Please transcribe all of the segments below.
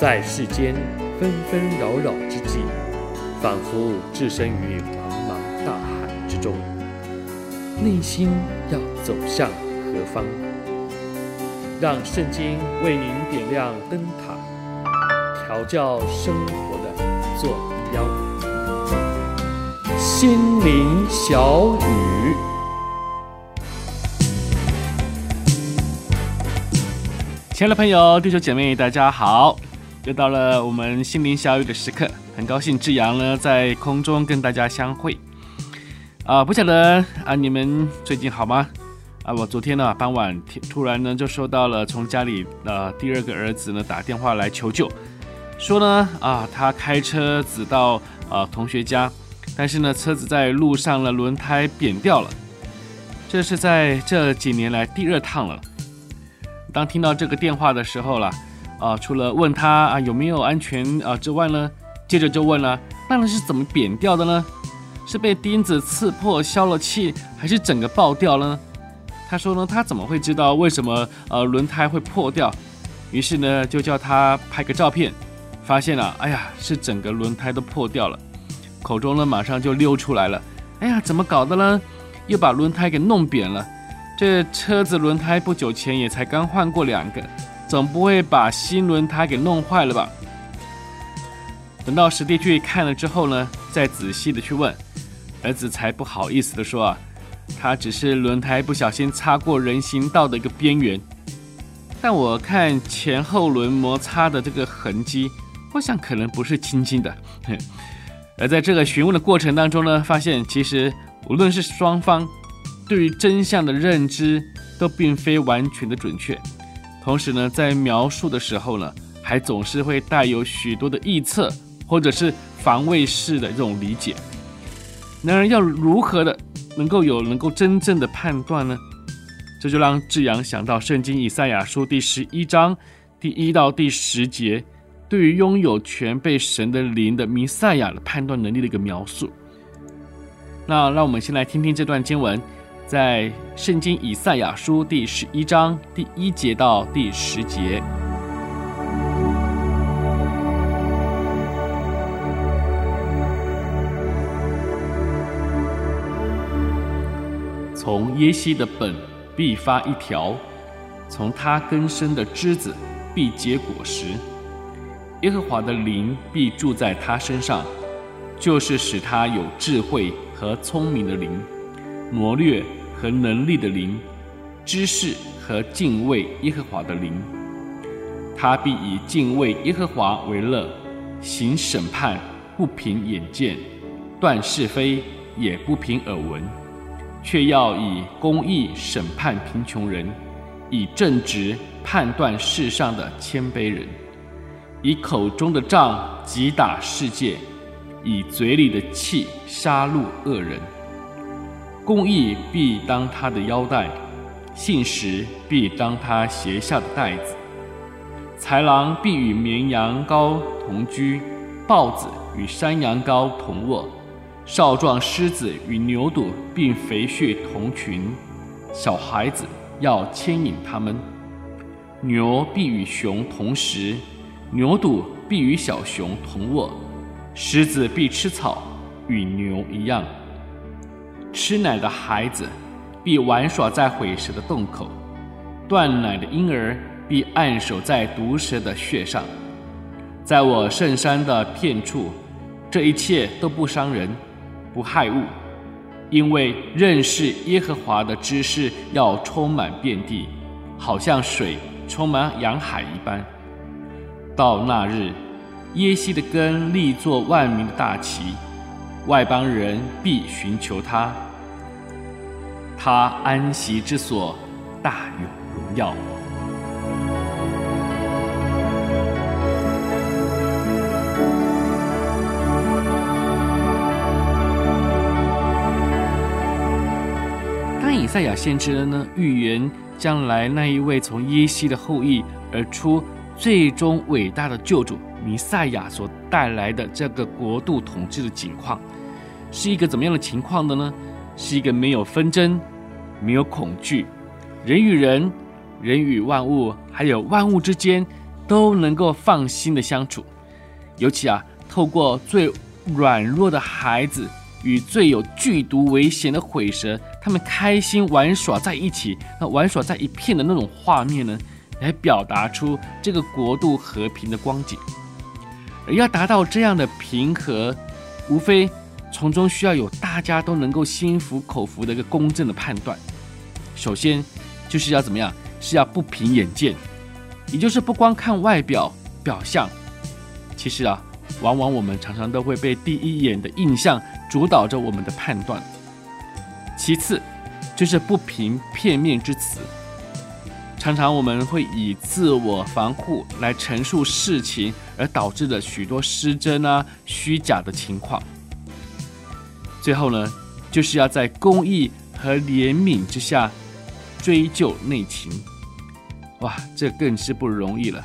在世间纷纷扰扰之际，仿佛置身于茫茫大海之中，内心要走向何方？让圣经为您点亮灯塔，调教生活的坐标。心灵小语，亲爱的朋友、弟兄姐妹，大家好。又到了我们心灵小语的时刻，很高兴志阳呢在空中跟大家相会。啊，不晓得啊，你们最近好吗？啊，我昨天呢傍晚突然呢就收到了从家里的第二个儿子呢打电话来求救，说呢啊他开车子到啊同学家，但是呢车子在路上呢轮胎扁掉了，这是在这几年来第二趟了。当听到这个电话的时候了。啊，除了问他啊有没有安全啊之外呢，接着就问了，那是怎么扁掉的呢？是被钉子刺破消了气，还是整个爆掉了呢？他说呢，他怎么会知道为什么呃轮胎会破掉？于是呢，就叫他拍个照片，发现了，哎呀，是整个轮胎都破掉了，口中呢马上就溜出来了，哎呀，怎么搞的呢？又把轮胎给弄扁了，这车子轮胎不久前也才刚换过两个。总不会把新轮胎给弄坏了吧？等到实地去看了之后呢，再仔细的去问，儿子才不好意思的说啊，他只是轮胎不小心擦过人行道的一个边缘，但我看前后轮摩擦的这个痕迹，我想可能不是轻轻的。而在这个询问的过程当中呢，发现其实无论是双方对于真相的认知，都并非完全的准确。同时呢，在描述的时候呢，还总是会带有许多的臆测，或者是防卫式的这种理解。然而，要如何的能够有能够真正的判断呢？这就让志阳想到圣经以赛亚书第十一章第一到第十节，对于拥有全备神的灵的弥赛亚的判断能力的一个描述。那让我们先来听听这段经文。在圣经以赛亚书第十一章第一节到第十节，从耶西的本必发一条，从他根生的枝子必结果实。耶和华的灵必住在他身上，就是使他有智慧和聪明的灵，谋略。和能力的灵，知识和敬畏耶和华的灵，他必以敬畏耶和华为乐，行审判不凭眼见，断是非也不凭耳闻，却要以公义审判贫穷人，以正直判断世上的谦卑人，以口中的杖击打世界，以嘴里的气杀戮恶人。公义必当他的腰带，信实必当他鞋下的带子。豺狼必与绵羊羔同居，豹子与山羊羔同卧，少壮狮子与牛犊并肥畜同群。小孩子要牵引他们。牛必与熊同食，牛犊必与小熊同卧。狮子必吃草，与牛一样。吃奶的孩子必玩耍在毁蛇的洞口，断奶的婴儿必按守在毒蛇的穴上。在我圣山的遍处，这一切都不伤人，不害物，因为认识耶和华的知识要充满遍地，好像水充满洋海一般。到那日，耶西的根立作万民的大旗。外邦人必寻求他，他安息之所大有荣耀。当以赛亚先知呢预言将来那一位从耶西的后裔而出最终伟大的救主。弥赛亚所带来的这个国度统治的景况，是一个怎么样的情况的呢？是一个没有纷争、没有恐惧，人与人、人与万物，还有万物之间都能够放心的相处。尤其啊，透过最软弱的孩子与最有剧毒危险的毁蛇，他们开心玩耍在一起，那玩耍在一片的那种画面呢，来表达出这个国度和平的光景。而要达到这样的平和，无非从中需要有大家都能够心服口服的一个公正的判断。首先就是要怎么样？是要不凭眼见，也就是不光看外表表象。其实啊，往往我们常常都会被第一眼的印象主导着我们的判断。其次，就是不凭片面之词。常常我们会以自我防护来陈述事情，而导致的许多失真啊、虚假的情况。最后呢，就是要在公义和怜悯之下追究内情。哇，这更是不容易了。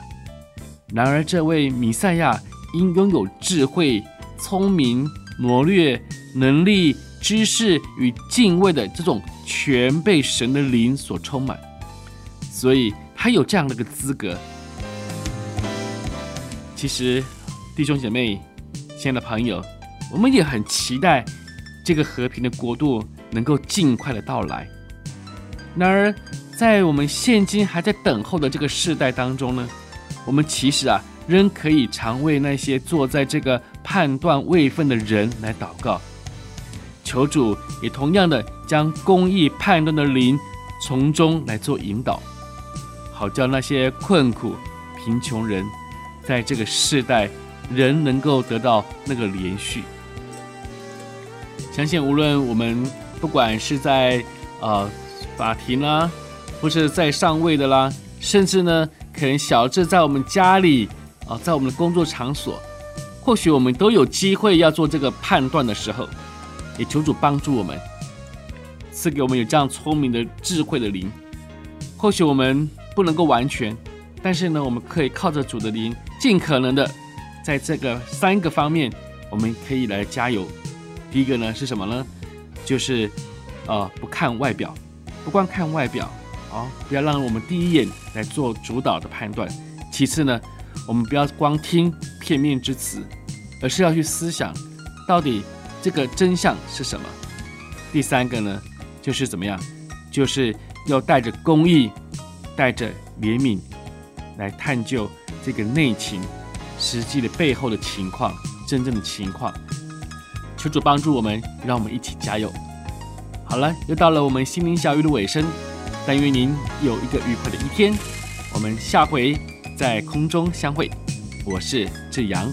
然而，这位弥赛亚因拥有智慧、聪明、谋略、能力、知识与敬畏的这种全被神的灵所充满。所以他有这样的一个资格。其实，弟兄姐妹、亲爱的朋友，我们也很期待这个和平的国度能够尽快的到来。然而，在我们现今还在等候的这个世代当中呢，我们其实啊，仍可以常为那些坐在这个判断位分的人来祷告，求主也同样的将公义判断的灵从中来做引导。好叫那些困苦、贫穷人，在这个世代仍能够得到那个连续。相信无论我们不管是在呃法庭啦，或是在上位的啦，甚至呢可能小智在我们家里啊、在我们的工作场所，或许我们都有机会要做这个判断的时候，也求主帮助我们，赐给我们有这样聪明的智慧的灵。或许我们。不能够完全，但是呢，我们可以靠着主的灵，尽可能的在这个三个方面，我们可以来加油。第一个呢是什么呢？就是呃不看外表，不光看外表，哦，不要让我们第一眼来做主导的判断。其次呢，我们不要光听片面之词，而是要去思想到底这个真相是什么。第三个呢，就是怎么样？就是要带着公义。带着怜悯来探究这个内情，实际的背后的情况，真正的情况。求主帮助我们，让我们一起加油。好了，又到了我们心灵小雨的尾声，但愿您有一个愉快的一天。我们下回在空中相会。我是志阳。